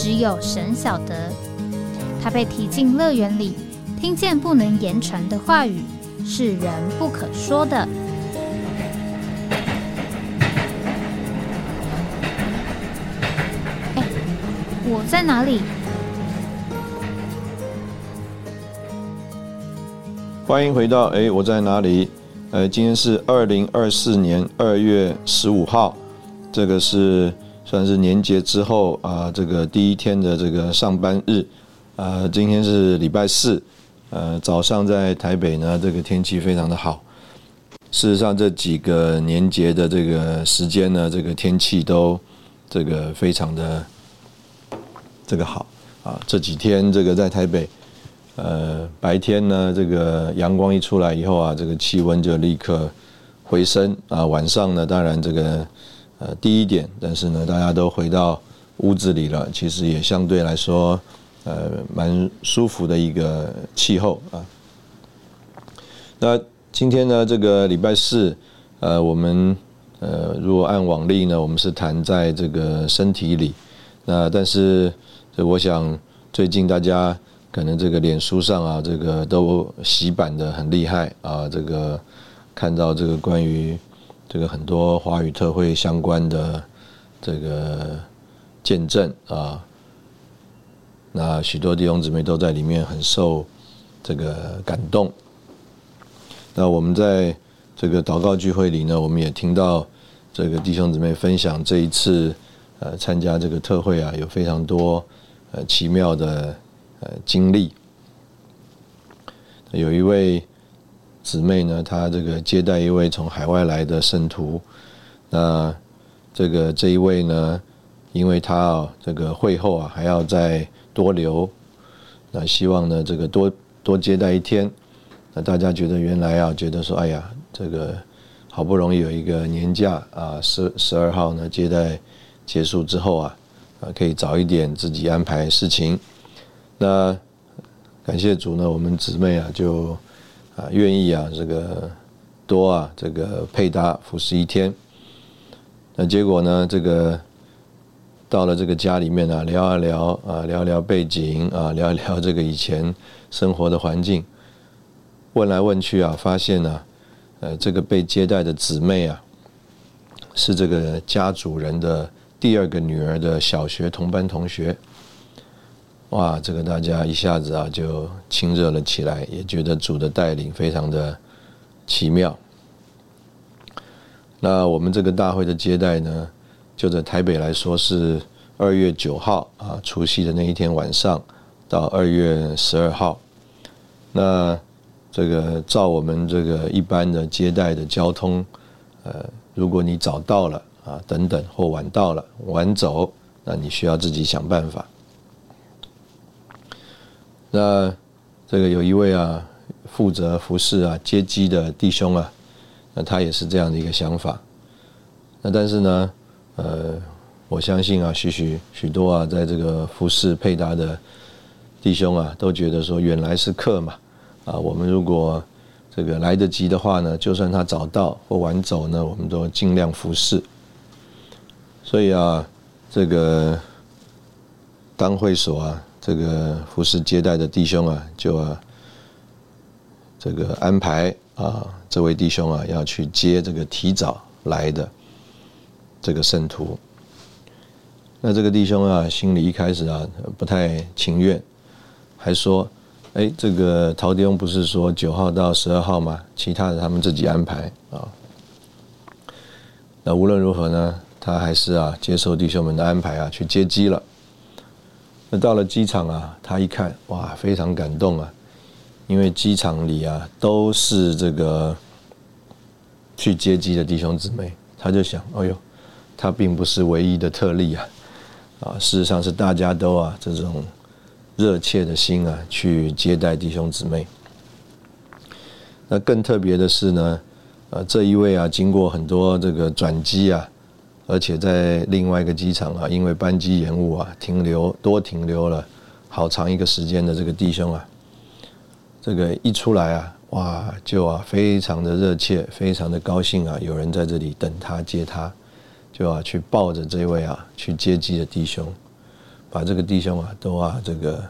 只有神晓得，他被提进乐园里，听见不能言传的话语，是人不可说的。哎，我在哪里？欢迎回到哎，我在哪里？呃，今天是二零二四年二月十五号，这个是。算是年节之后啊，这个第一天的这个上班日，啊，今天是礼拜四，呃，早上在台北呢，这个天气非常的好。事实上，这几个年节的这个时间呢，这个天气都这个非常的这个好啊。这几天这个在台北，呃，白天呢，这个阳光一出来以后啊，这个气温就立刻回升啊。晚上呢，当然这个。呃，低一点，但是呢，大家都回到屋子里了，其实也相对来说，呃，蛮舒服的一个气候啊。那今天呢，这个礼拜四，呃，我们呃，如果按往例呢，我们是谈在这个身体里，那但是，我想最近大家可能这个脸书上啊，这个都洗版的很厉害啊，这个看到这个关于。这个很多华语特会相关的这个见证啊，那许多弟兄姊妹都在里面很受这个感动。那我们在这个祷告聚会里呢，我们也听到这个弟兄姊妹分享这一次呃参加这个特会啊，有非常多呃奇妙的呃经历。有一位。姊妹呢，她这个接待一位从海外来的圣徒，那这个这一位呢，因为他啊这个会后啊还要再多留，那希望呢这个多多接待一天，那大家觉得原来啊觉得说哎呀这个好不容易有一个年假啊十十二号呢接待结束之后啊啊可以早一点自己安排事情，那感谢主呢，我们姊妹啊就。啊，愿意啊，这个多啊，这个配搭服侍一天，那结果呢，这个到了这个家里面呢，聊一聊啊，聊聊背景啊，聊一聊这个以前生活的环境，问来问去啊，发现呢，呃，这个被接待的姊妹啊，是这个家主人的第二个女儿的小学同班同学。哇，这个大家一下子啊就亲热了起来，也觉得主的带领非常的奇妙。那我们这个大会的接待呢，就在台北来说是二月九号啊，除夕的那一天晚上到二月十二号。那这个照我们这个一般的接待的交通，呃，如果你早到了啊，等等或晚到了晚走，那你需要自己想办法。那这个有一位啊，负责服侍啊接机的弟兄啊，那他也是这样的一个想法。那但是呢，呃，我相信啊，许许许多啊，在这个服侍配搭的弟兄啊，都觉得说，原来是客嘛，啊，我们如果这个来得及的话呢，就算他早到或晚走呢，我们都尽量服侍。所以啊，这个当会所啊。这个服侍接待的弟兄啊，就啊，这个安排啊，这位弟兄啊要去接这个提早来的这个圣徒。那这个弟兄啊，心里一开始啊不太情愿，还说：“哎，这个陶弟兄不是说九号到十二号吗？其他的他们自己安排啊。”那无论如何呢，他还是啊接受弟兄们的安排啊，去接机了。那到了机场啊，他一看，哇，非常感动啊，因为机场里啊都是这个去接机的弟兄姊妹，他就想，哎呦，他并不是唯一的特例啊，啊，事实上是大家都啊这种热切的心啊去接待弟兄姊妹。那更特别的是呢，呃，这一位啊经过很多这个转机啊，而且在另外一个机场啊，因为班机延误啊，停留多停留了好长一个时间的这个弟兄啊，这个一出来啊，哇，就啊非常的热切，非常的高兴啊，有人在这里等他接他。就啊，去抱着这位啊，去接机的弟兄，把这个弟兄啊，都啊这个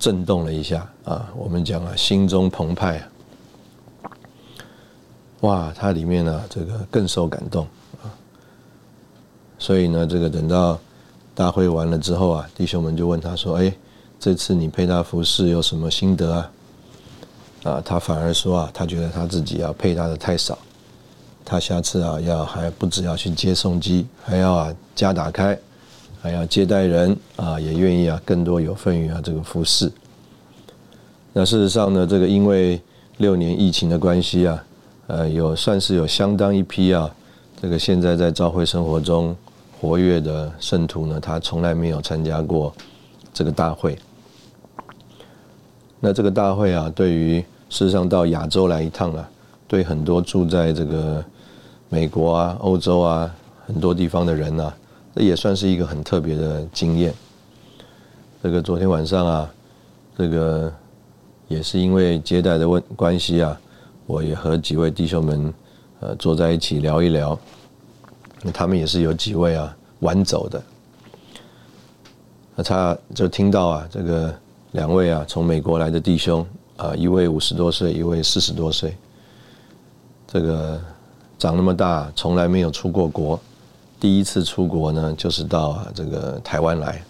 震动了一下啊。我们讲啊，心中澎湃啊，哇，他里面呢，这个更受感动。所以呢，这个等到大会完了之后啊，弟兄们就问他说：“哎，这次你配搭服饰有什么心得啊？”啊，他反而说啊，他觉得他自己要配搭的太少。他下次啊，要还不止要去接送机，还要啊家打开，还要接待人啊，也愿意啊更多有份于啊这个服饰。那事实上呢，这个因为六年疫情的关系啊，呃，有算是有相当一批啊，这个现在在教会生活中活跃的圣徒呢，他从来没有参加过这个大会。那这个大会啊，对于事实上到亚洲来一趟啊，对很多住在这个。美国啊，欧洲啊，很多地方的人呐，这也算是一个很特别的经验。这个昨天晚上啊，这个也是因为接待的问关系啊，我也和几位弟兄们呃坐在一起聊一聊。那他们也是有几位啊晚走的，那他就听到啊，这个两位啊从美国来的弟兄啊，一位五十多岁，一位四十多岁，这个。长那么大，从来没有出过国。第一次出国呢，就是到啊这个台湾来。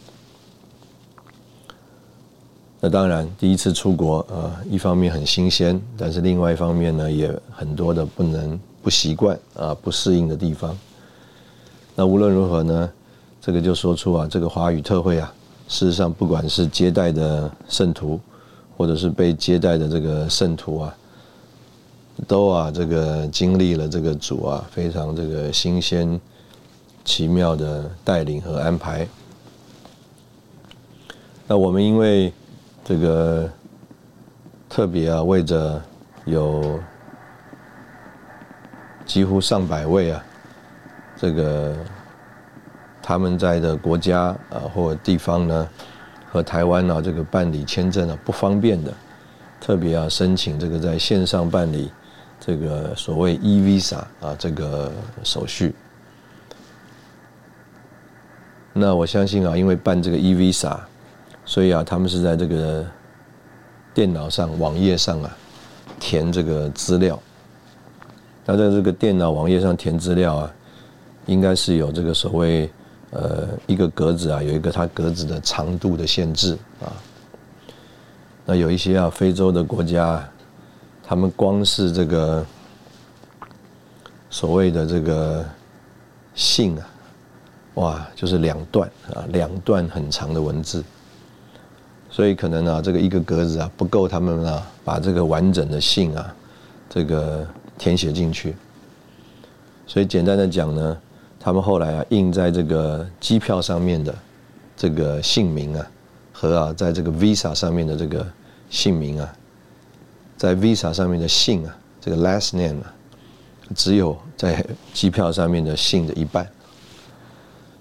那当然，第一次出国，呃，一方面很新鲜，但是另外一方面呢，也很多的不能不习惯啊，不适应的地方。那无论如何呢，这个就说出啊，这个华语特会啊，事实上不管是接待的圣徒，或者是被接待的这个圣徒啊。都啊，这个经历了这个主啊，非常这个新鲜、奇妙的带领和安排。那我们因为这个特别啊，为着有几乎上百位啊，这个他们在的国家啊或地方呢，和台湾啊这个办理签证啊不方便的，特别啊申请这个在线上办理。这个所谓 e visa 啊，这个手续，那我相信啊，因为办这个 e visa，所以啊，他们是在这个电脑上、网页上啊填这个资料。那在这个电脑网页上填资料啊，应该是有这个所谓呃一个格子啊，有一个它格子的长度的限制啊。那有一些啊，非洲的国家。他们光是这个所谓的这个信啊，哇，就是两段啊，两段很长的文字，所以可能啊，这个一个格子啊不够他们啊把这个完整的信啊这个填写进去，所以简单的讲呢，他们后来啊印在这个机票上面的这个姓名啊，和啊在这个 Visa 上面的这个姓名啊。在 Visa 上面的姓啊，这个 last name 啊，只有在机票上面的姓的一半。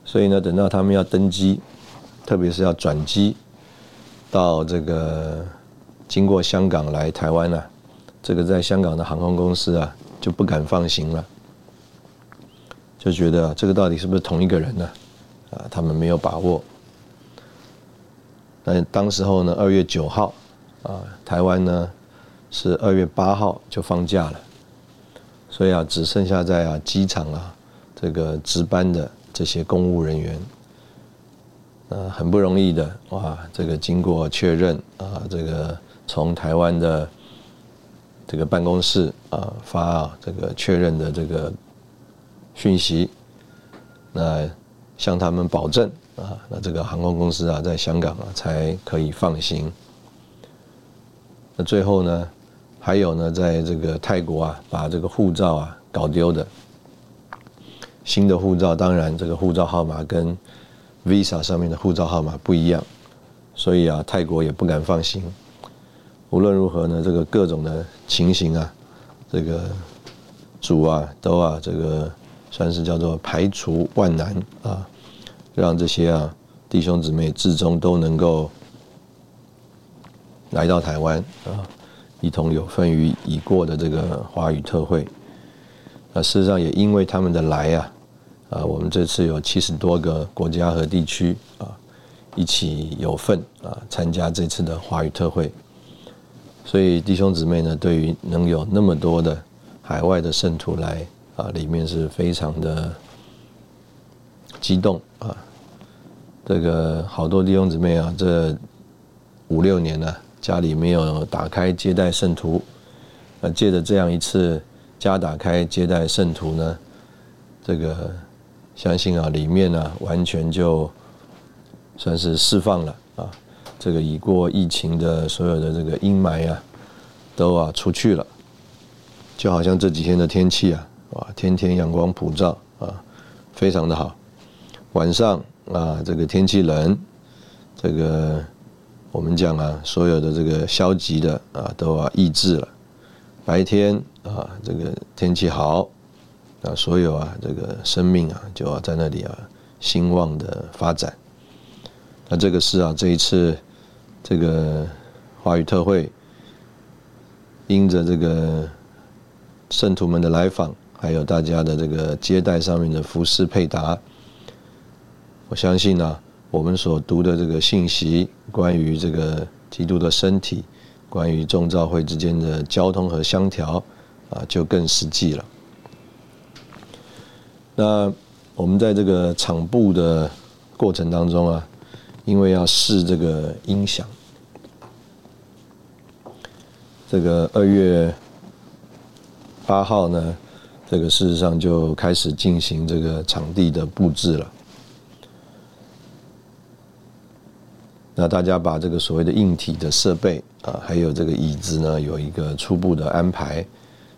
所以呢，等到他们要登机，特别是要转机到这个经过香港来台湾呢，这个在香港的航空公司啊就不敢放行了，就觉得这个到底是不是同一个人呢？啊，他们没有把握。那当时候呢，二月九号啊，台湾呢。是二月八号就放假了，所以啊，只剩下在啊机场啊这个值班的这些公务人员，呃，很不容易的哇，这个经过确认啊，这个从台湾的这个办公室啊发这个确认的这个讯息，那向他们保证啊，那这个航空公司啊在香港啊才可以放行。那最后呢？还有呢，在这个泰国啊，把这个护照啊搞丢的，新的护照，当然这个护照号码跟 Visa 上面的护照号码不一样，所以啊，泰国也不敢放心。无论如何呢，这个各种的情形啊，这个主啊都啊这个算是叫做排除万难啊，让这些啊弟兄姊妹至终都能够来到台湾啊，一同有份于已过的这个华语特会。那事实上也因为他们的来啊。啊，我们这次有七十多个国家和地区啊，一起有份啊参加这次的华语特会，所以弟兄姊妹呢，对于能有那么多的海外的圣徒来啊，里面是非常的激动啊。这个好多弟兄姊妹啊，这五六年呢，家里没有打开接待圣徒，啊，借着这样一次家打开接待圣徒呢，这个。相信啊，里面呢完全就算是释放了啊，这个已过疫情的所有的这个阴霾啊，都啊出去了，就好像这几天的天气啊，哇，天天阳光普照啊，非常的好。晚上啊，这个天气冷，这个我们讲啊，所有的这个消极的啊都啊抑制了。白天啊，这个天气好。啊，所有啊，这个生命啊，就要在那里啊，兴旺的发展。那这个是啊，这一次这个华语特会，因着这个圣徒们的来访，还有大家的这个接待上面的服饰配搭，我相信呢，我们所读的这个信息，关于这个基督的身体，关于众召会之间的交通和相调，啊，就更实际了。那我们在这个场布的过程当中啊，因为要试这个音响，这个二月八号呢，这个事实上就开始进行这个场地的布置了。那大家把这个所谓的硬体的设备啊，还有这个椅子呢，有一个初步的安排，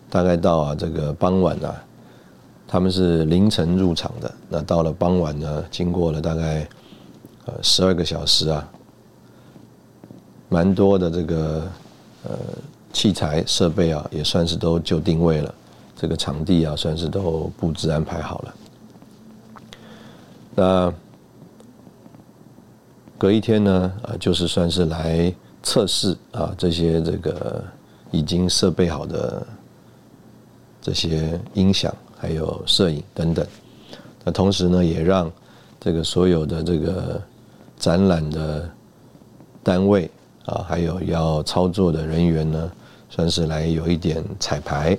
大概到啊这个傍晚啊。他们是凌晨入场的，那到了傍晚呢，经过了大概呃十二个小时啊，蛮多的这个呃器材设备啊，也算是都就定位了，这个场地啊，算是都布置安排好了。那隔一天呢，啊，就是算是来测试啊这些这个已经设备好的这些音响。还有摄影等等，那同时呢，也让这个所有的这个展览的单位啊，还有要操作的人员呢，算是来有一点彩排。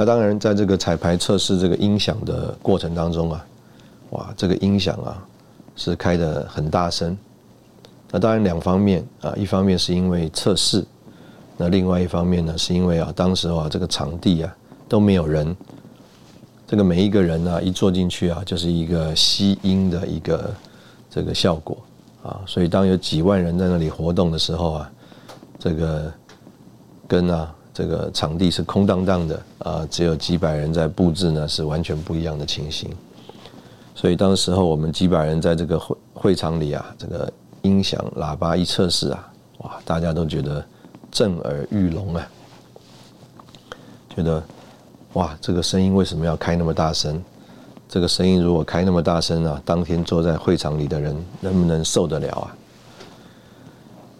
那当然，在这个彩排测试这个音响的过程当中啊，哇，这个音响啊是开的很大声。那当然两方面啊，一方面是因为测试，那另外一方面呢，是因为啊，当时啊这个场地啊。都没有人，这个每一个人呢，一坐进去啊，就是一个吸音的一个这个效果啊，所以当有几万人在那里活动的时候啊，这个跟啊这个场地是空荡荡的啊，只有几百人在布置呢，是完全不一样的情形。所以当时候我们几百人在这个会会场里啊，这个音响喇叭一测试啊，哇，大家都觉得震耳欲聋啊，觉得。哇，这个声音为什么要开那么大声？这个声音如果开那么大声啊，当天坐在会场里的人能不能受得了啊？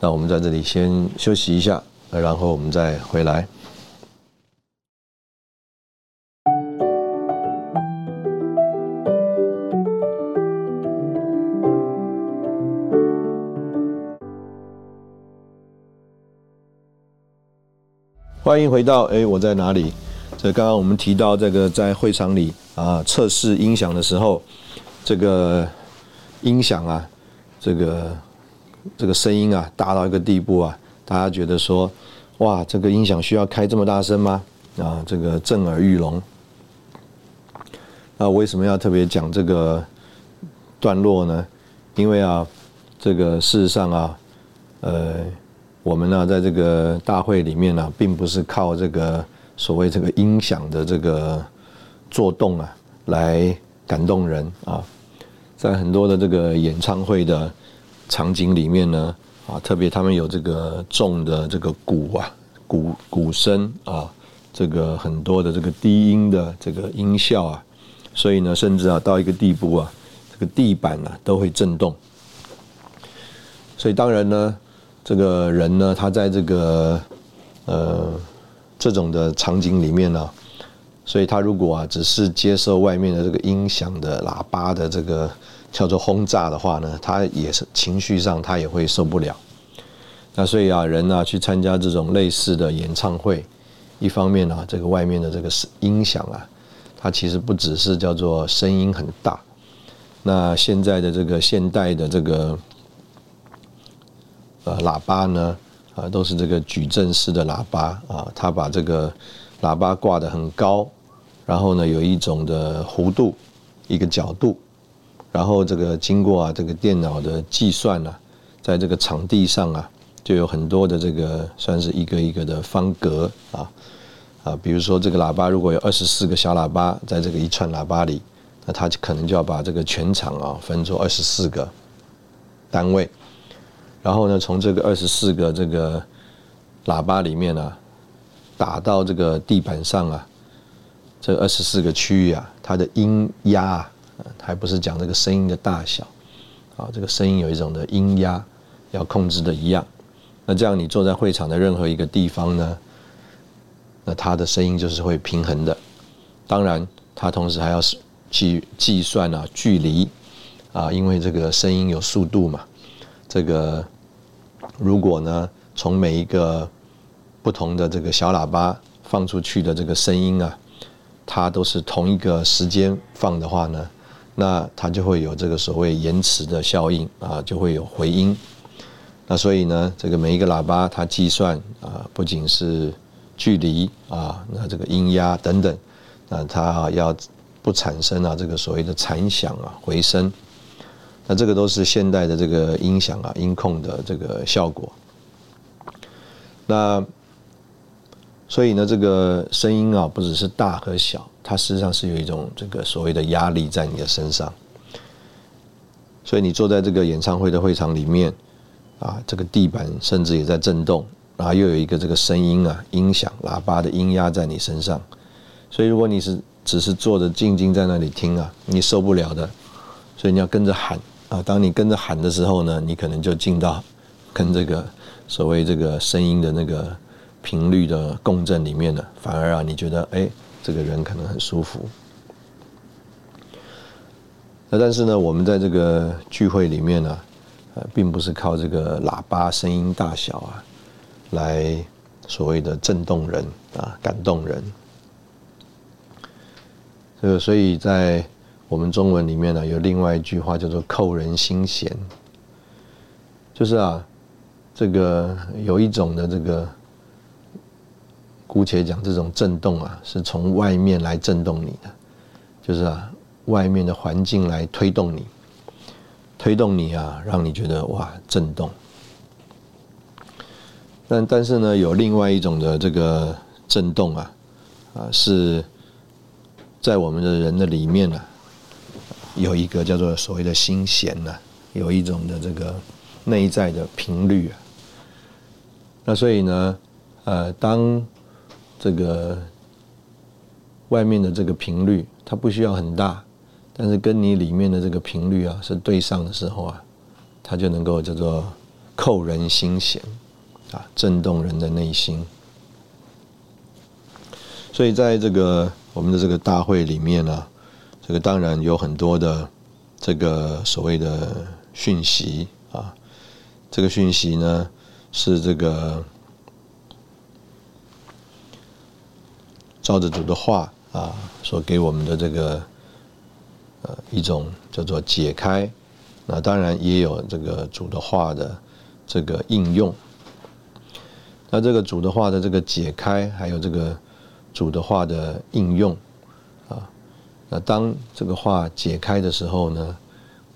那我们在这里先休息一下，然后我们再回来。欢迎回到哎，我在哪里？这刚刚我们提到这个在会场里啊测试音响的时候，这个音响啊，这个这个声音啊大到一个地步啊，大家觉得说，哇，这个音响需要开这么大声吗？啊，这个震耳欲聋。那为什么要特别讲这个段落呢？因为啊，这个事实上啊，呃，我们呢在这个大会里面呢，并不是靠这个。所谓这个音响的这个作动啊，来感动人啊，在很多的这个演唱会的场景里面呢，啊，特别他们有这个重的这个鼓啊，鼓鼓声啊，这个很多的这个低音的这个音效啊，所以呢，甚至啊到一个地步啊，这个地板呢都会震动。所以当然呢，这个人呢，他在这个呃这种的场景里面呢。所以他如果啊只是接受外面的这个音响的喇叭的这个叫做轰炸的话呢，他也是情绪上他也会受不了。那所以啊人啊去参加这种类似的演唱会，一方面呢这个外面的这个音响啊，它其实不只是叫做声音很大。那现在的这个现代的这个呃喇叭呢啊都是这个矩阵式的喇叭啊，它把这个喇叭挂得很高。然后呢，有一种的弧度，一个角度，然后这个经过啊这个电脑的计算呢，在这个场地上啊，就有很多的这个算是一个一个的方格啊啊，比如说这个喇叭如果有二十四个小喇叭在这个一串喇叭里，那它可能就要把这个全场啊分作二十四个单位，然后呢，从这个二十四个这个喇叭里面呢，打到这个地板上啊。这二十四个区域啊，它的音压，还不是讲这个声音的大小，啊，这个声音有一种的音压要控制的一样。那这样你坐在会场的任何一个地方呢，那它的声音就是会平衡的。当然，它同时还要计计算啊距离啊，因为这个声音有速度嘛。这个如果呢，从每一个不同的这个小喇叭放出去的这个声音啊。它都是同一个时间放的话呢，那它就会有这个所谓延迟的效应啊，就会有回音。那所以呢，这个每一个喇叭它计算啊，不仅是距离啊，那这个音压等等，那它要不产生啊这个所谓的残响啊回声，那这个都是现代的这个音响啊音控的这个效果。那。所以呢，这个声音啊，不只是大和小，它实际上是有一种这个所谓的压力在你的身上。所以你坐在这个演唱会的会场里面，啊，这个地板甚至也在震动，然后又有一个这个声音啊，音响喇叭的音压在你身上。所以如果你是只是坐着静静在那里听啊，你受不了的。所以你要跟着喊啊，当你跟着喊的时候呢，你可能就进到跟这个所谓这个声音的那个。频率的共振里面了，反而啊，你觉得哎，这个人可能很舒服。那但是呢，我们在这个聚会里面呢，呃，并不是靠这个喇叭声音大小啊，来所谓的震动人啊，感动人。这个所以在我们中文里面呢，有另外一句话叫做“扣人心弦”，就是啊，这个有一种的这个。姑且讲这种震动啊，是从外面来震动你的，就是啊，外面的环境来推动你，推动你啊，让你觉得哇震动。但但是呢，有另外一种的这个震动啊，啊是在我们的人的里面呢，有一个叫做所谓的心弦呢，有一种的这个内在的频率啊。那所以呢，呃，当这个外面的这个频率，它不需要很大，但是跟你里面的这个频率啊是对上的时候啊，它就能够叫做扣人心弦啊，震动人的内心。所以在这个我们的这个大会里面呢，这个当然有很多的这个所谓的讯息啊，这个讯息呢是这个。照着主的话啊，所给我们的这个呃一种叫做解开，那当然也有这个主的话的这个应用。那这个主的话的这个解开，还有这个主的话的应用啊，那当这个话解开的时候呢，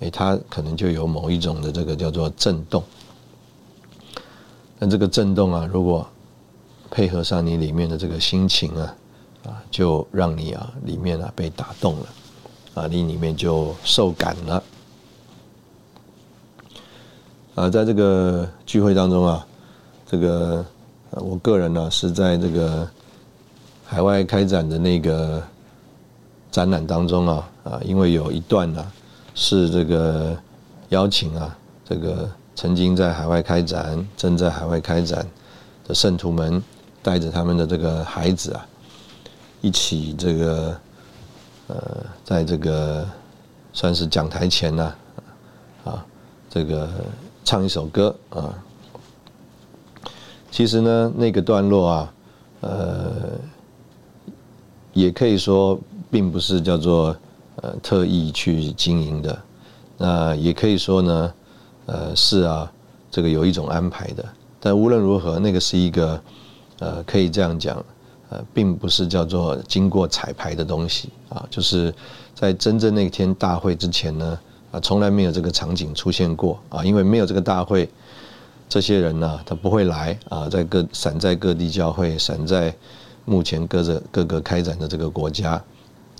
哎，它可能就有某一种的这个叫做震动。那这个震动啊，如果配合上你里面的这个心情啊。啊，就让你啊里面啊被打动了，啊，你里面就受感了，啊，在这个聚会当中啊，这个我个人呢是在这个海外开展的那个展览当中啊啊，因为有一段呢是这个邀请啊，这个曾经在海外开展、正在海外开展的圣徒们，带着他们的这个孩子啊，一起这个呃，在这个算是讲台前呢啊，这个。唱一首歌啊，其实呢，那个段落啊，呃，也可以说并不是叫做呃特意去经营的，那也可以说呢，呃，是啊，这个有一种安排的。但无论如何，那个是一个呃，可以这样讲，呃，并不是叫做经过彩排的东西啊，就是在真正那天大会之前呢。啊，从来没有这个场景出现过啊！因为没有这个大会，这些人呢，他不会来啊，在各散在各地教会，散在目前各个各个开展的这个国家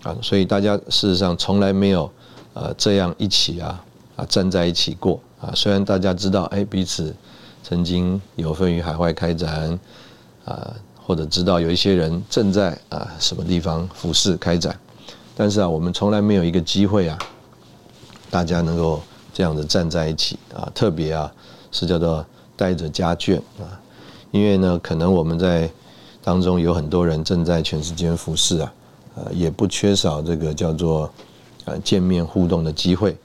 啊，所以大家事实上从来没有呃这样一起啊啊站在一起过啊。虽然大家知道哎彼此曾经有份于海外开展啊，或者知道有一些人正在啊什么地方服侍开展，但是啊，我们从来没有一个机会啊。大家能够这样子站在一起啊，特别啊是叫做带着家眷啊，因为呢，可能我们在当中有很多人正在全世界服侍啊，呃，也不缺少这个叫做呃见面互动的机会，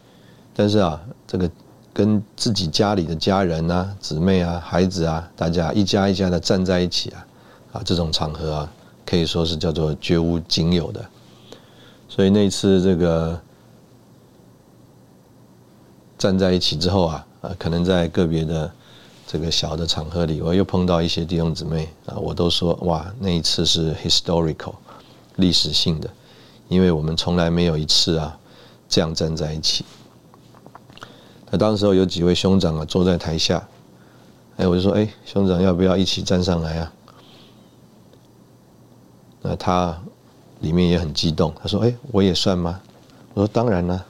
但是啊，这个跟自己家里的家人啊、姊妹啊、孩子啊，大家一家一家的站在一起啊，啊，这种场合啊，可以说是叫做绝无仅有的，所以那次这个。站在一起之后啊，啊，可能在个别的这个小的场合里，我又碰到一些弟兄姊妹啊，我都说哇，那一次是 historical 历史性的，因为我们从来没有一次啊这样站在一起。那当时候有几位兄长啊坐在台下，哎，我就说哎，兄长要不要一起站上来啊？那他里面也很激动，他说哎，我也算吗？我说当然了。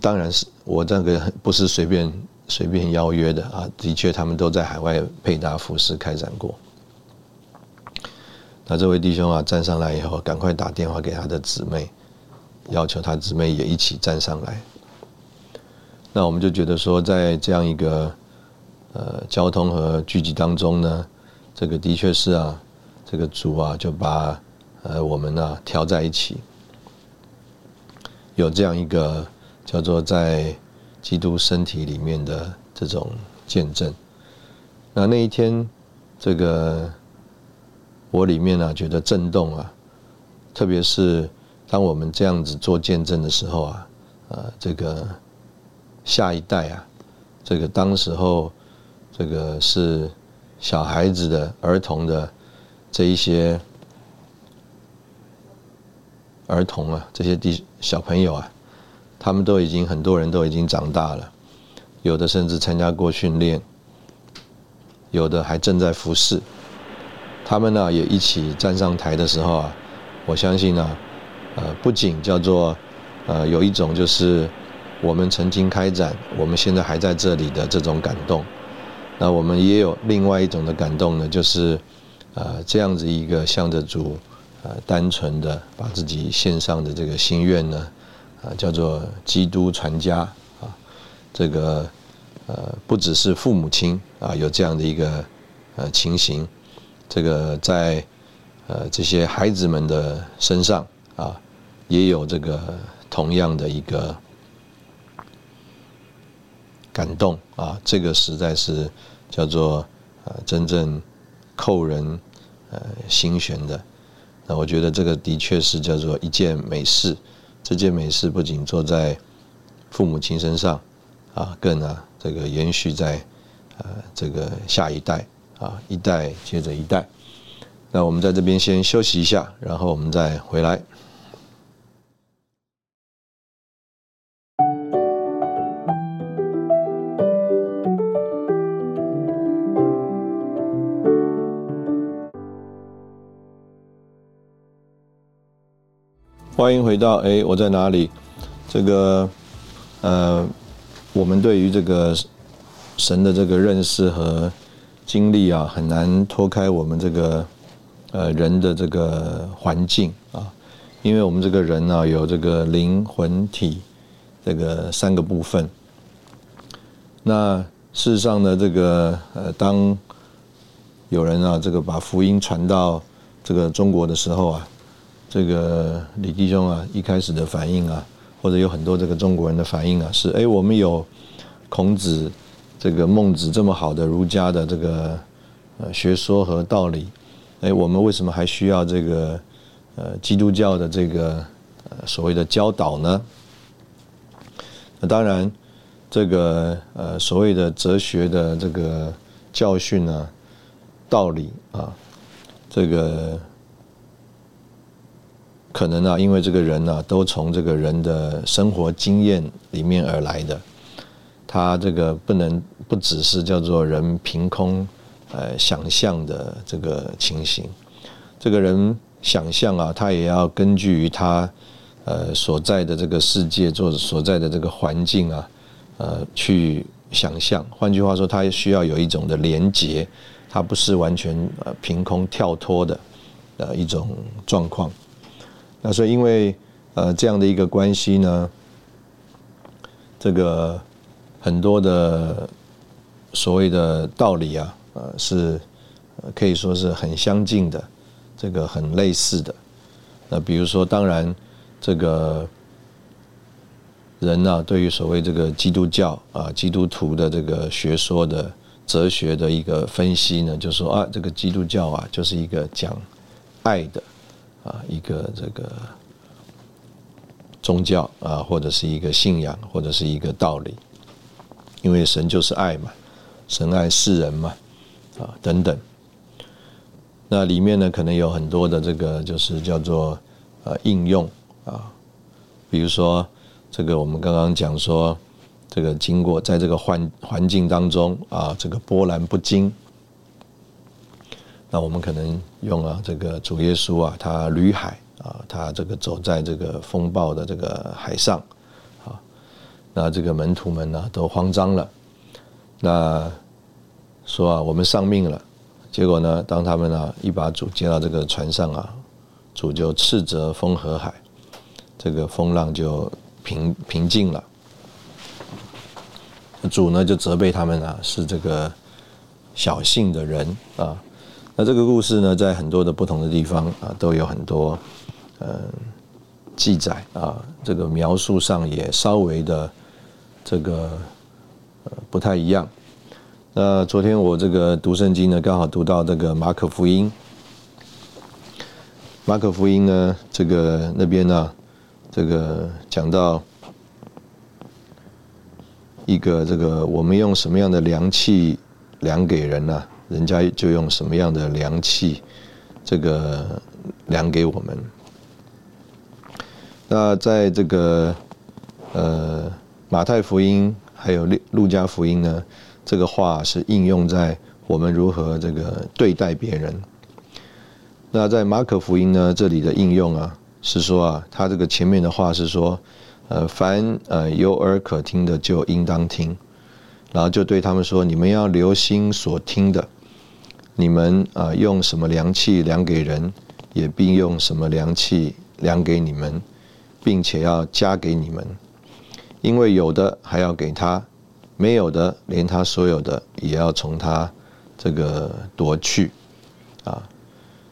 当然是我这个不是随便随便邀约的啊，的确他们都在海外配搭服饰开展过。那这位弟兄啊站上来以后，赶快打电话给他的姊妹，要求他姊妹也一起站上来。那我们就觉得说，在这样一个呃交通和聚集当中呢，这个的确是啊，这个主啊就把呃我们呢调在一起，有这样一个。叫做在基督身体里面的这种见证。那那一天，这个我里面呢觉得震动啊，特别是当我们这样子做见证的时候啊，呃，这个下一代啊，这个当时候这个是小孩子的儿童的这一些儿童啊，这些弟小朋友啊。他们都已经很多人都已经长大了，有的甚至参加过训练，有的还正在服侍。他们呢也一起站上台的时候啊，我相信呢，呃，不仅叫做呃有一种就是我们曾经开展，我们现在还在这里的这种感动，那我们也有另外一种的感动呢，就是呃这样子一个向着主呃单纯的把自己献上的这个心愿呢。啊，叫做基督传家啊，这个呃，不只是父母亲啊，有这样的一个呃情形，这个在呃这些孩子们的身上啊，也有这个同样的一个感动啊，这个实在是叫做呃真正扣人呃心弦的。那我觉得这个的确是叫做一件美事。这件美事不仅做在父母亲身上，啊，更呢，这个延续在呃这个下一代啊，一代接着一代。那我们在这边先休息一下，然后我们再回来。欢迎回到哎，我在哪里？这个呃，我们对于这个神的这个认识和经历啊，很难脱开我们这个呃人的这个环境啊，因为我们这个人呢，有这个灵魂体这个三个部分。那事实上呢，这个呃，当有人啊，这个把福音传到这个中国的时候啊，这个李弟兄啊，一开始的反应啊，或者有很多这个中国人的反应啊，是哎，我们有孔子、这个孟子这么好的儒家的这个学说和道理，哎，我们为什么还需要这个呃基督教的这个呃所谓的教导呢？那当然，这个呃所谓的哲学的这个教训呢。道理啊，这个可能啊，因为这个人呢，都从这个人的生活经验里面而来的，他这个不能不只是叫做人凭空呃想象的这个情形，这个人想象啊，他也要根据于他呃所在的这个世界做所在的这个环境啊，呃去想象。换句话说，他需要有一种的连结。他不是完全呃凭空跳脱的呃一种状况，那所以因为呃这样的一个关系呢，这个很多的所谓的道理啊，呃是可以说是很相近的，这个很类似的。那比如说，当然这个人呢，对于所谓这个基督教啊基督徒的这个学说的。哲学的一个分析呢，就说啊，这个基督教啊，就是一个讲爱的啊，一个这个宗教啊，或者是一个信仰，或者是一个道理，因为神就是爱嘛，神爱世人嘛，啊等等。那里面呢，可能有很多的这个就是叫做呃应用啊，比如说这个我们刚刚讲说。这个经过在这个环环境当中啊，这个波澜不惊。那我们可能用啊，这个主耶稣啊，他旅海啊，他这个走在这个风暴的这个海上啊，那这个门徒们呢都慌张了，那说啊，我们丧命了。结果呢，当他们呢一把主接到这个船上啊，主就斥责风和海，这个风浪就平平静了。主呢就责备他们啊，是这个小性的人啊。那这个故事呢，在很多的不同的地方啊，都有很多嗯记载啊。这个描述上也稍微的这个呃不太一样。那昨天我这个读圣经呢，刚好读到这个马可福音。马可福音呢，这个那边呢，这个讲到。一个这个，我们用什么样的量器量给人呢？人家就用什么样的量器，这个量给我们。那在这个呃马太福音还有路路加福音呢，这个话是应用在我们如何这个对待别人。那在马可福音呢，这里的应用啊，是说啊，他这个前面的话是说。呃，凡呃有耳可听的就应当听，然后就对他们说：你们要留心所听的，你们啊用什么量器量给人，也并用什么量器量给你们，并且要加给你们，因为有的还要给他，没有的连他所有的也要从他这个夺去啊。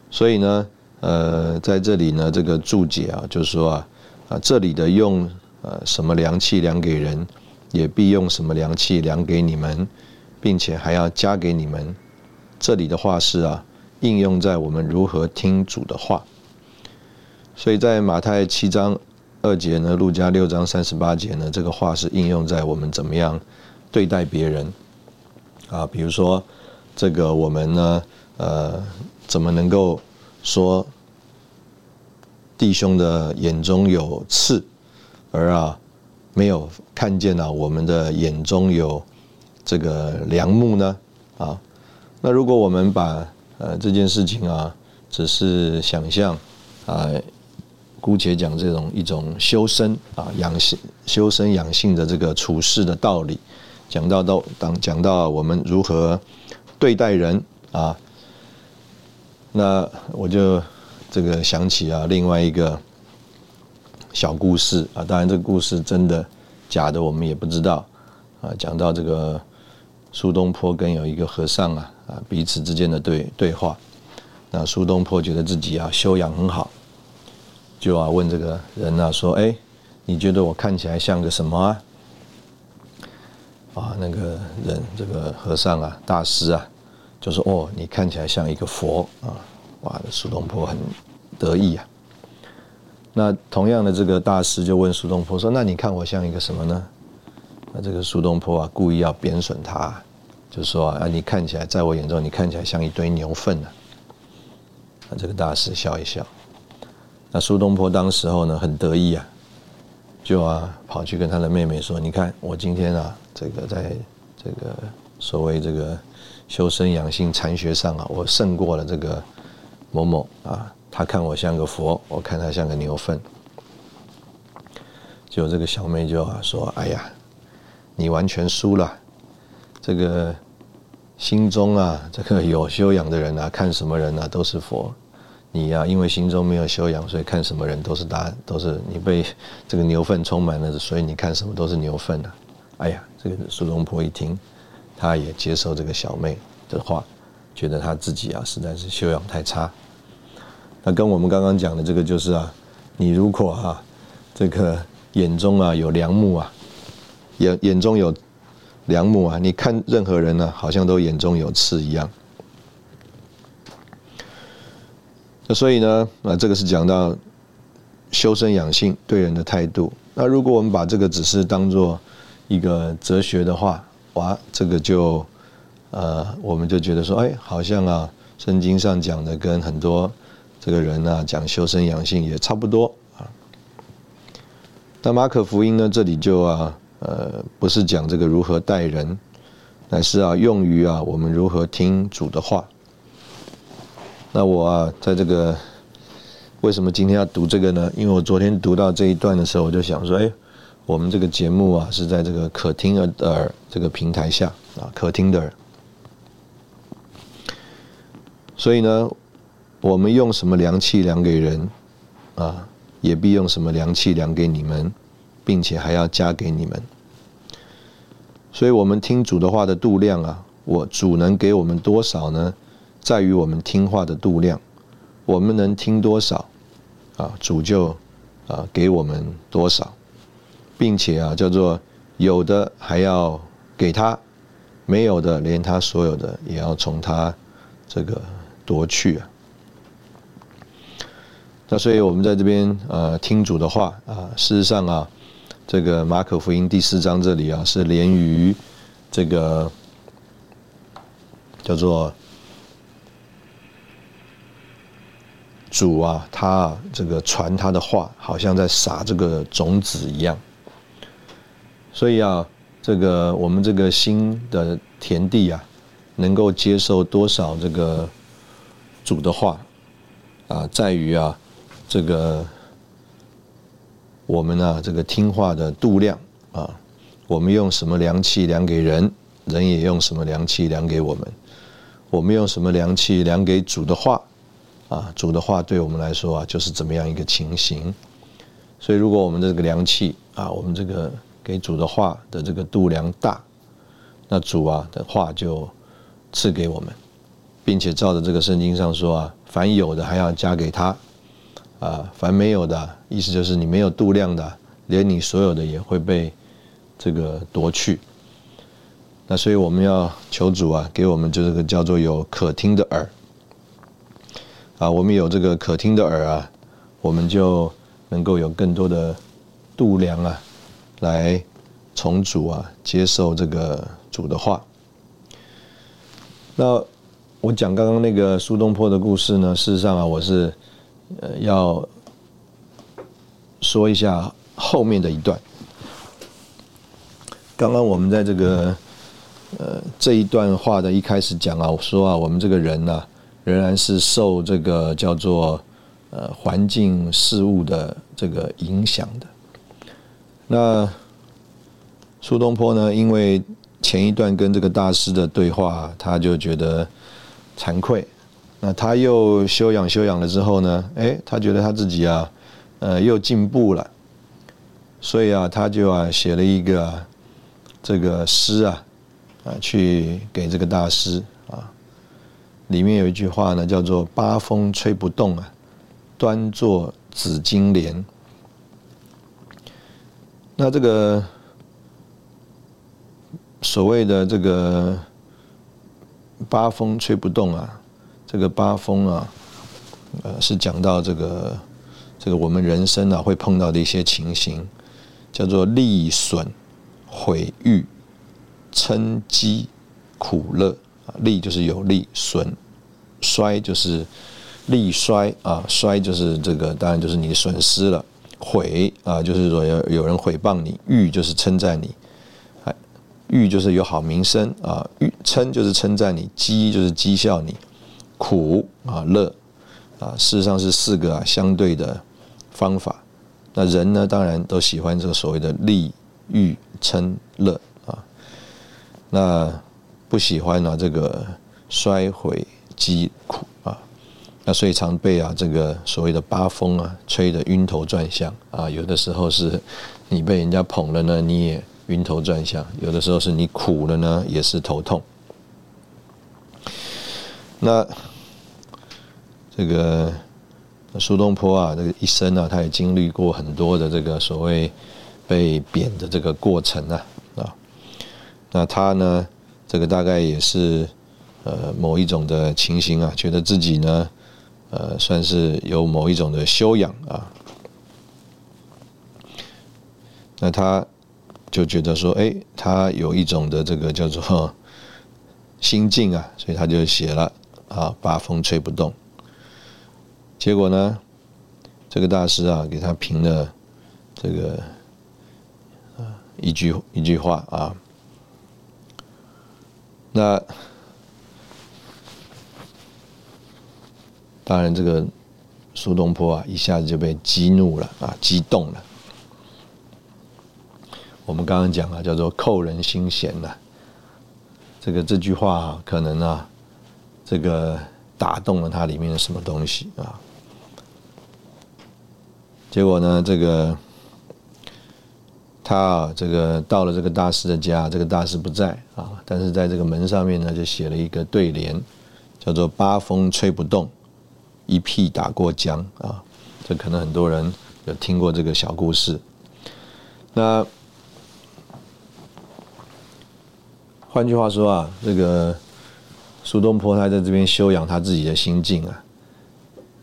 所以呢，呃，在这里呢，这个注解啊，就是说啊啊，这里的用。呃，什么良器量给人，也必用什么良器量给你们，并且还要加给你们。这里的话是啊，应用在我们如何听主的话。所以在马太七章二节呢，路加六章三十八节呢，这个话是应用在我们怎么样对待别人啊？比如说，这个我们呢，呃，怎么能够说弟兄的眼中有刺？而啊，没有看见啊，我们的眼中有这个良木呢啊。那如果我们把呃这件事情啊，只是想象啊，姑且讲这种一种修身啊养性、修身养性的这个处事的道理，讲到到当讲到我们如何对待人啊，那我就这个想起啊另外一个小故事啊，当然这个故事真的假的我们也不知道啊，讲到这个苏东坡跟有一个和尚啊啊彼此之间的对对话。那苏东坡觉得自己啊修养很好，就啊问这个人啊说：“哎，你觉得我看起来像个什么啊？”啊，那个人这个和尚啊大师啊就说：“哦，你看起来像一个佛啊！”哇，苏东坡很得意啊。那同样的这个大师就问苏东坡说：“那你看我像一个什么呢？”那这个苏东坡啊故意要贬损他，就说：“啊，你看起来在我眼中，你看起来像一堆牛粪呢。”这个大师笑一笑，那苏东坡当时候呢很得意啊，就啊跑去跟他的妹妹说：“你看我今天啊，这个在这个所谓这个修身养性禅学上啊，我胜过了这个某某啊，他看我像个佛，我看他像个牛粪。”就这个小妹就啊说：“哎呀，你完全输了，这个心中啊这个有修养的人啊，看什么人啊都是佛。”你呀，因为心中没有修养，所以看什么人都是大，都是你被这个牛粪充满了，所以你看什么都是牛粪啊！哎呀，这个苏东坡一听，他也接受这个小妹的话，觉得他自己啊实在是修养太差。那跟我们刚刚讲的这个就是啊，你如果啊这个眼中啊有良木啊，眼眼中有良木啊，你看任何人呢，好像都眼中有刺一样。那所以呢，啊，这个是讲到修身养性对人的态度。那如果我们把这个只是当做一个哲学的话，哇，这个就呃，我们就觉得说，哎，好像啊，圣经上讲的跟很多这个人啊讲修身养性也差不多啊。那马可福音呢，这里就啊，呃，不是讲这个如何待人，乃是啊，用于啊，我们如何听主的话。那我啊，在这个为什么今天要读这个呢？因为我昨天读到这一段的时候，我就想说，哎，我们这个节目啊，是在这个可听耳耳这个平台下啊，可听的耳。所以呢，我们用什么量器量给人啊，也必用什么量器量给你们，并且还要加给你们。所以我们听主的话的度量啊，我主能给我们多少呢？在于我们听话的度量，我们能听多少，啊，主就啊给我们多少，并且啊叫做有的还要给他，没有的连他所有的也要从他这个夺去啊。那所以我们在这边呃听主的话啊，事实上啊，这个马可福音第四章这里啊是连于这个叫做。主啊，他这个传他的话，好像在撒这个种子一样。所以啊，这个我们这个新的田地啊，能够接受多少这个主的话啊，在于啊，这个我们啊，这个听话的度量啊，我们用什么量器量给人，人也用什么量器量给我们。我们用什么量器量给主的话？啊，主的话对我们来说啊，就是怎么样一个情形。所以，如果我们的这个良器啊，我们这个给主的话的这个度量大，那主啊的话就赐给我们，并且照着这个圣经上说啊，凡有的还要加给他，啊，凡没有的意思就是你没有度量的，连你所有的也会被这个夺去。那所以我们要求主啊，给我们就这个叫做有可听的耳。啊，我们有这个可听的耳啊，我们就能够有更多的度量啊，来从主啊接受这个主的话。那我讲刚刚那个苏东坡的故事呢，事实上啊，我是呃要说一下后面的一段。刚刚我们在这个呃这一段话的一开始讲啊，我说啊，我们这个人呢。仍然是受这个叫做呃环境事物的这个影响的。那苏东坡呢，因为前一段跟这个大师的对话，他就觉得惭愧。那他又修养修养了之后呢，哎，他觉得他自己啊，呃，又进步了。所以啊，他就啊写了一个这个诗啊，啊，去给这个大师啊。里面有一句话呢，叫做“八风吹不动啊，端坐紫金莲”。那这个所谓的这个“八风吹不动啊”，这个“八风”啊，呃，是讲到这个这个我们人生啊会碰到的一些情形。叫做利损、毁誉、嗔讥、苦乐啊，利就是有利，损衰就是利衰啊，衰就是这个，当然就是你损失了，毁啊，就是说有有人毁谤你，誉就是称赞你，哎，誉就是有好名声啊，誉称就是称赞你，讥就是讥笑你，苦啊乐啊，事实上是四个啊相对的方法。那人呢，当然都喜欢这个所谓的利、欲、嗔、乐啊。那不喜欢呢这个衰毁、疾苦啊。那所以常被啊这个所谓的八风啊吹得晕头转向啊。有的时候是你被人家捧了呢，你也晕头转向；有的时候是你苦了呢，也是头痛。那这个。苏东坡啊，这个一生啊，他也经历过很多的这个所谓被贬的这个过程啊啊。那他呢，这个大概也是呃某一种的情形啊，觉得自己呢呃算是有某一种的修养啊。那他就觉得说，哎，他有一种的这个叫做心境啊，所以他就写了啊，八风吹不动。结果呢，这个大师啊，给他评了这个一句一句话啊。那当然，这个苏东坡啊，一下子就被激怒了啊，激动了。我们刚刚讲啊，叫做扣人心弦呐。这个这句话啊，可能啊，这个打动了他里面的什么东西啊？结果呢，这个他啊，这个到了这个大师的家，这个大师不在啊，但是在这个门上面呢，就写了一个对联，叫做“八风吹不动，一屁打过江”啊。这可能很多人有听过这个小故事。那换句话说啊，这个苏东坡他在这边修养他自己的心境啊。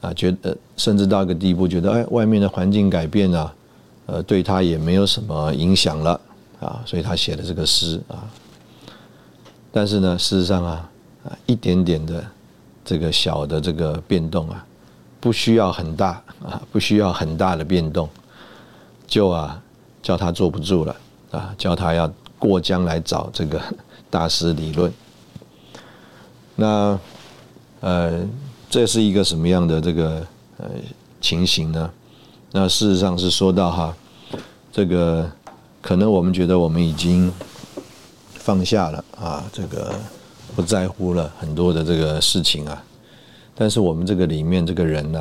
啊，觉得甚至到一个地步，觉得哎，外面的环境改变啊，呃，对他也没有什么影响了啊，所以他写的这个诗啊。但是呢，事实上啊，啊，一点点的这个小的这个变动啊，不需要很大啊，不需要很大的变动，就啊，叫他坐不住了啊，叫他要过江来找这个大师理论。那呃。这是一个什么样的这个呃情形呢？那事实上是说到哈，这个可能我们觉得我们已经放下了啊，这个不在乎了很多的这个事情啊，但是我们这个里面这个人呢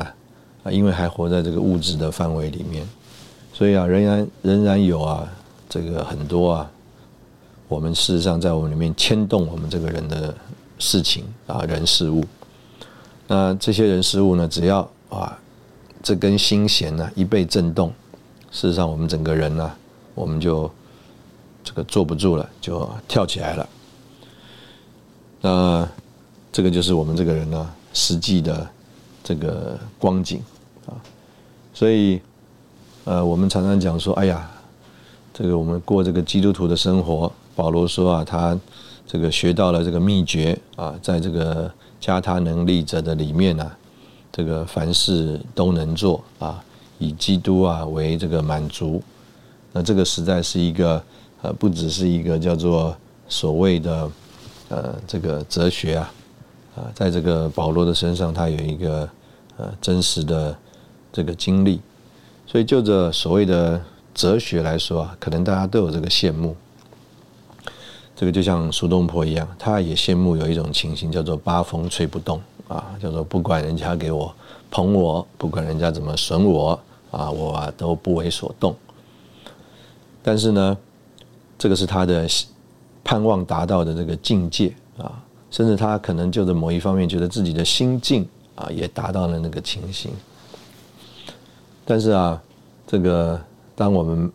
啊，因为还活在这个物质的范围里面，所以啊，仍然仍然有啊这个很多啊，我们事实上在我们里面牵动我们这个人的事情啊，人事物。那这些人事物呢？只要啊，这根心弦呢一被震动，事实上我们整个人呢，我们就这个坐不住了，就跳起来了。那这个就是我们这个人呢实际的这个光景啊。所以呃，我们常常讲说，哎呀，这个我们过这个基督徒的生活，保罗说啊，他这个学到了这个秘诀啊，在这个。加他能力者的里面呢，这个凡事都能做啊，以基督啊为这个满足。那这个实在是一个呃，不只是一个叫做所谓的呃这个哲学啊啊，在这个保罗的身上，他有一个呃真实的这个经历，所以就着所谓的哲学来说啊，可能大家都有这个羡慕。这个就像苏东坡一样，他也羡慕有一种情形叫做八风吹不动啊，叫做不管人家给我捧我，不管人家怎么损我啊，我啊都不为所动。但是呢，这个是他的盼望达到的这个境界啊，甚至他可能就在某一方面觉得自己的心境啊也达到了那个情形。但是啊，这个当我们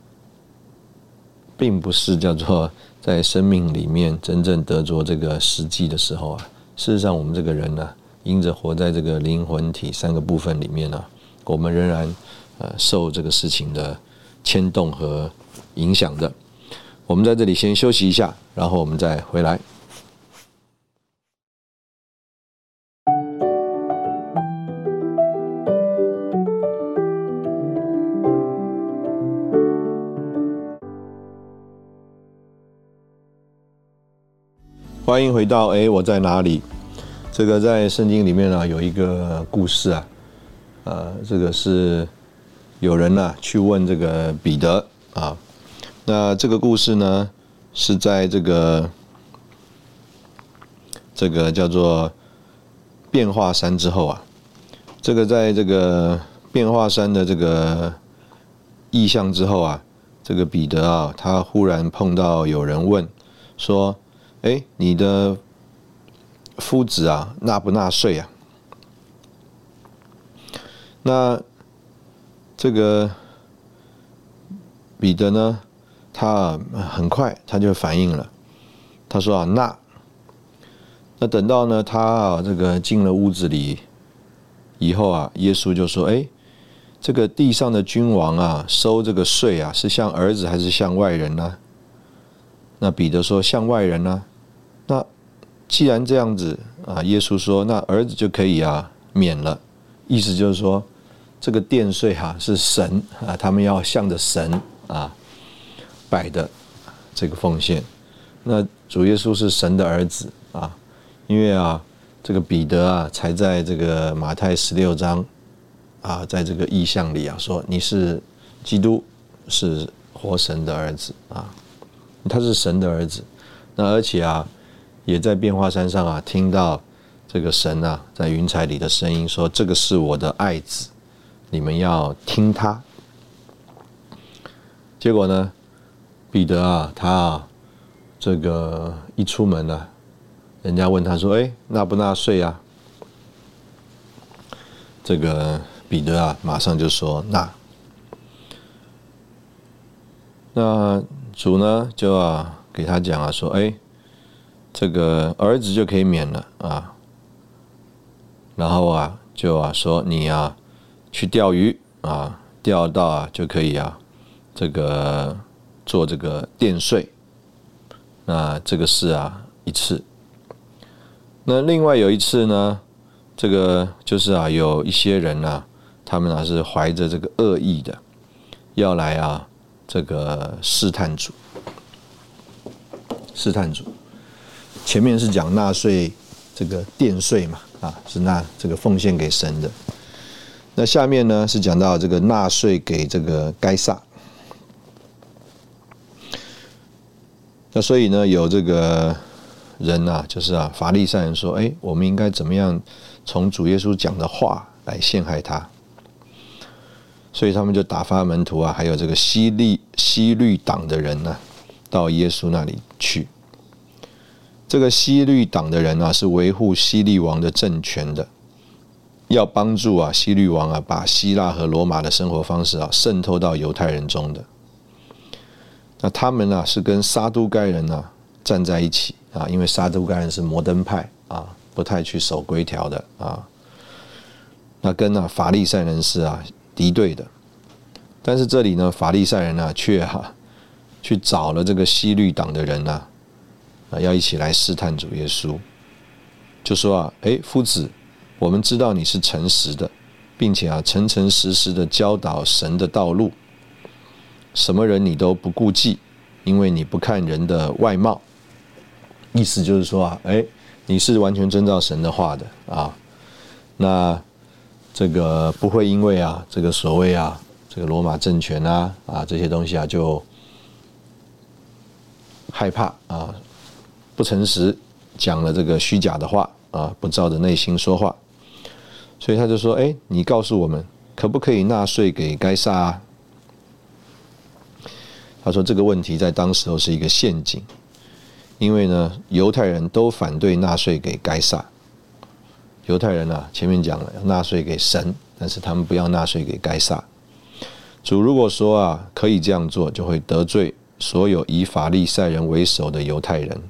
并不是叫做。在生命里面真正得着这个实际的时候啊，事实上我们这个人呢，因着活在这个灵魂体三个部分里面呢，我们仍然呃受这个事情的牵动和影响的。我们在这里先休息一下，然后我们再回来。欢迎回到哎，我在哪里？这个在圣经里面呢有一个故事啊，呃，这个是有人呢去问这个彼得啊，那这个故事呢是在这个这个叫做变化山之后啊，这个在这个变化山的这个意象之后啊，这个彼得啊，他忽然碰到有人问说。哎，你的夫子啊，纳不纳税啊？那这个彼得呢，他很快他就反应了，他说啊，纳。那等到呢，他啊这个进了屋子里以后啊，耶稣就说：“哎，这个地上的君王啊，收这个税啊，是像儿子还是像外人呢？”那彼得说：“像外人呢。”既然这样子啊，耶稣说，那儿子就可以啊免了，意思就是说，这个殿税哈是神啊，他们要向着神啊摆的这个奉献。那主耶稣是神的儿子啊，因为啊，这个彼得啊，才在这个马太十六章啊，在这个意象里啊，说你是基督，是活神的儿子啊，他是神的儿子。那而且啊。也在变化山上啊，听到这个神啊在云彩里的声音说：“这个是我的爱子，你们要听他。”结果呢，彼得啊，他啊，这个一出门呢，人家问他说：“哎，纳不纳税啊？”这个彼得啊，马上就说：“纳。”那主呢，就啊给他讲啊，说：“哎。”这个儿子就可以免了啊，然后啊，就啊说你啊去钓鱼啊，钓到啊就可以啊，这个做这个电税，那这个是啊一次。那另外有一次呢，这个就是啊有一些人呢，他们啊是怀着这个恶意的，要来啊这个试探主，试探主。前面是讲纳税，这个电税嘛，啊，是纳这个奉献给神的。那下面呢是讲到这个纳税给这个该撒。那所以呢，有这个人呐，就是啊，法利赛人说，哎，我们应该怎么样从主耶稣讲的话来陷害他？所以他们就打发门徒啊，还有这个西利西律党的人呢，到耶稣那里去。这个西律党的人啊，是维护西律王的政权的，要帮助啊西律王啊，把希腊和罗马的生活方式啊渗透到犹太人中的。那他们呢，是跟撒都该人呢站在一起啊，因为撒都该人是摩登派啊，不太去守规条的啊。那跟呢法利赛人是啊敌对的，但是这里呢，法利赛人呢却哈去找了这个西律党的人呢。要一起来试探主耶稣，就说啊，哎，夫子，我们知道你是诚实的，并且啊，诚诚实实的教导神的道路，什么人你都不顾忌，因为你不看人的外貌。意思就是说啊，哎，你是完全遵照神的话的啊。那这个不会因为啊这个所谓啊这个罗马政权啊啊这些东西啊就害怕啊不诚实讲了这个虚假的话啊不照着内心说话，所以他就说：哎，你告诉我们可不可以纳税给该撒？啊？他说这个问题在当时候是一个陷阱，因为呢犹太人都反对纳税给该撒。犹太人啊，前面讲了纳税给神，但是他们不要纳税给该撒。主如果说啊可以这样做，就会得罪所有以法利赛人为首的犹太人。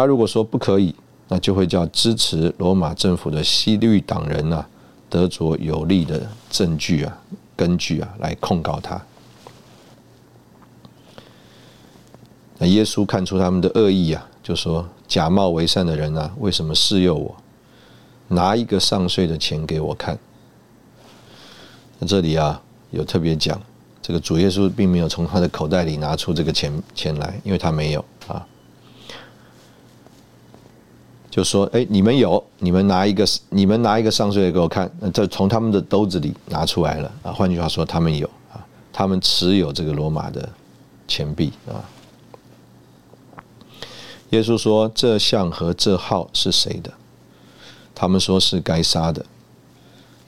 他如果说不可以，那就会叫支持罗马政府的西律党人啊得着有利的证据啊根据啊来控告他。那耶稣看出他们的恶意啊，就说假冒为善的人啊，为什么试诱我？拿一个上税的钱给我看。那这里啊，有特别讲，这个主耶稣并没有从他的口袋里拿出这个钱钱来，因为他没有啊。就说：“哎，你们有，你们拿一个，你们拿一个上税给我看。”这从他们的兜子里拿出来了啊。换句话说，他们有啊，他们持有这个罗马的钱币啊。耶稣说：“这像和这号是谁的？”他们说是该杀的。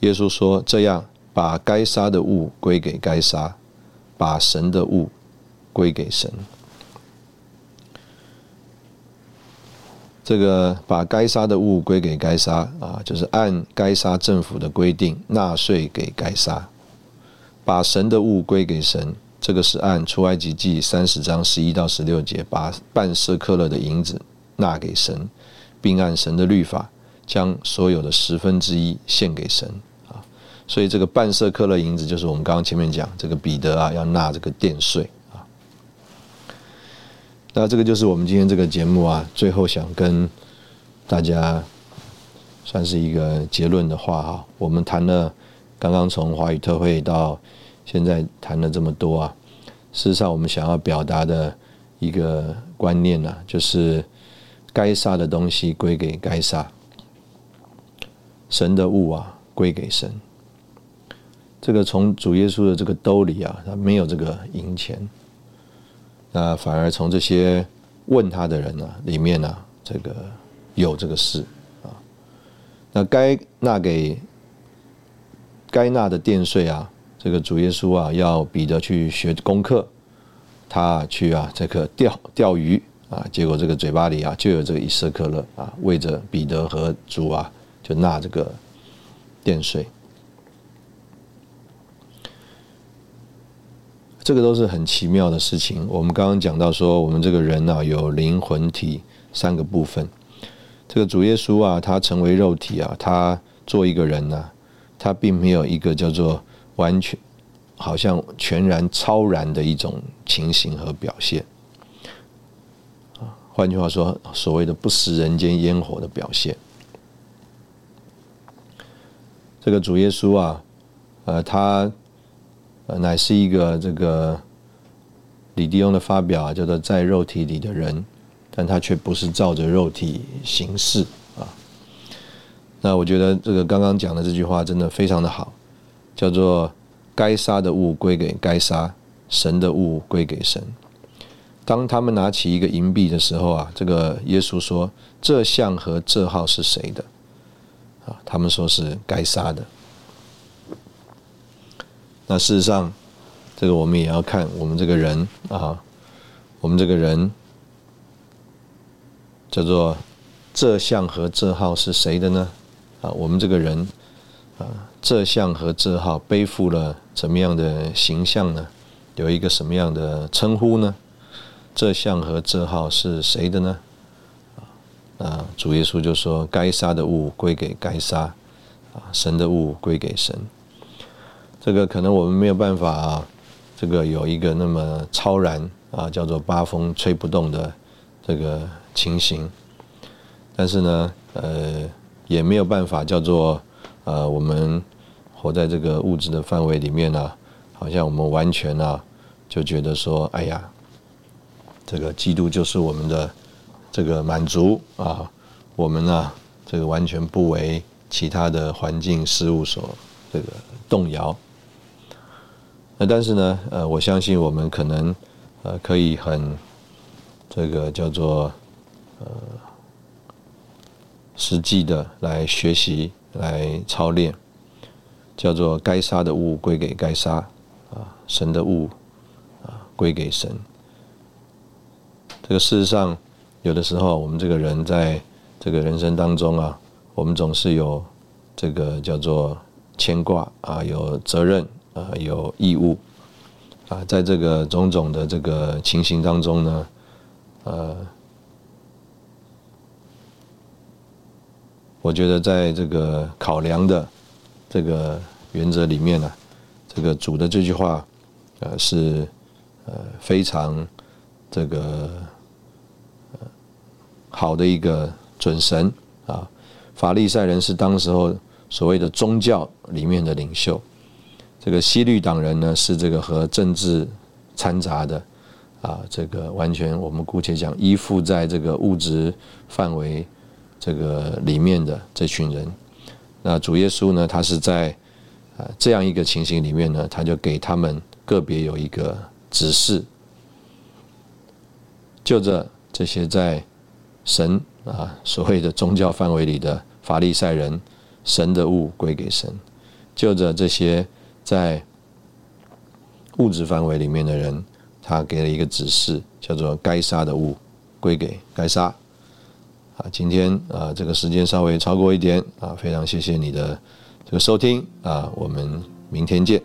耶稣说：“这样，把该杀的物归给该杀，把神的物归给神。这个把该杀的物归给该杀啊，就是按该杀政府的规定纳税给该杀；把神的物归给神，这个是按出埃及记三十章十一到十六节，把半舍克勒的银子纳给神，并按神的律法。”将所有的十分之一献给神啊，所以这个半色克勒银子就是我们刚刚前面讲这个彼得啊要纳这个殿税。那这个就是我们今天这个节目啊，最后想跟大家算是一个结论的话哈。我们谈了刚刚从华语特会到现在谈了这么多啊，事实上我们想要表达的一个观念呢，就是该杀的东西归给该杀。神的物啊，归给神。这个从主耶稣的这个兜里啊，他没有这个银钱，那反而从这些问他的人呢里面呢，这个有这个事啊。那该纳给该纳的电税啊，这个主耶稣啊，要彼得去学功课，他去啊这个钓钓鱼啊，结果这个嘴巴里啊就有这个以色克勒啊，为着彼得和主啊。就纳这个电税，这个都是很奇妙的事情。我们刚刚讲到说，我们这个人呢有灵魂体三个部分。这个主耶稣啊，他成为肉体啊，他做一个人呢，他并没有一个叫做完全好像全然超然的一种情形和表现。换句话说，所谓的不食人间烟火的表现。这个主耶稣啊，呃，他呃乃是一个这个李弟兄的发表啊，叫做在肉体里的人，但他却不是照着肉体行事啊。那我觉得这个刚刚讲的这句话真的非常的好，叫做该杀的物归给该杀，神的物归给神。当他们拿起一个银币的时候啊，这个耶稣说：“这像和这号是谁的？”啊，他们说是该杀的。那事实上，这个我们也要看我们这个人啊，我们这个人叫做这项和这号是谁的呢？啊，我们这个人啊，这项和这号背负了怎么样的形象呢？有一个什么样的称呼呢？这项和这号是谁的呢？啊，主耶稣就说：“该杀的物归给该杀，啊，神的物归给神。”这个可能我们没有办法啊，这个有一个那么超然啊，叫做八风吹不动的这个情形。但是呢，呃，也没有办法叫做呃，我们活在这个物质的范围里面呢，好像我们完全啊，就觉得说：“哎呀，这个基督就是我们的。”这个满足啊，我们呢，这个完全不为其他的环境事物所这个动摇。那但是呢，呃，我相信我们可能呃可以很这个叫做呃实际的来学习来操练，叫做该杀的物归给该杀啊，神的物啊归给神。这个事实上，有的时候我们这个人在这个人生当中啊，我们总是有这个叫做牵挂啊，有责任啊，有义务啊，在这个种种的这个情形当中呢，呃，我觉得在这个考量的这个原则里面呢，这个主的这句话，呃，是呃非常这个。好的一个准神啊，法利赛人是当时候所谓的宗教里面的领袖，这个西律党人呢是这个和政治掺杂的啊，这个完全我们姑且讲依附在这个物质范围这个里面的这群人，那主耶稣呢，他是在啊这样一个情形里面呢，他就给他们个别有一个指示，就着这些在。神啊，所谓的宗教范围里的法利赛人，神的物归给神；就着这些在物质范围里面的人，他给了一个指示，叫做该杀的物归给该杀。啊，今天啊，这个时间稍微超过一点啊，非常谢谢你的这个收听啊，我们明天见。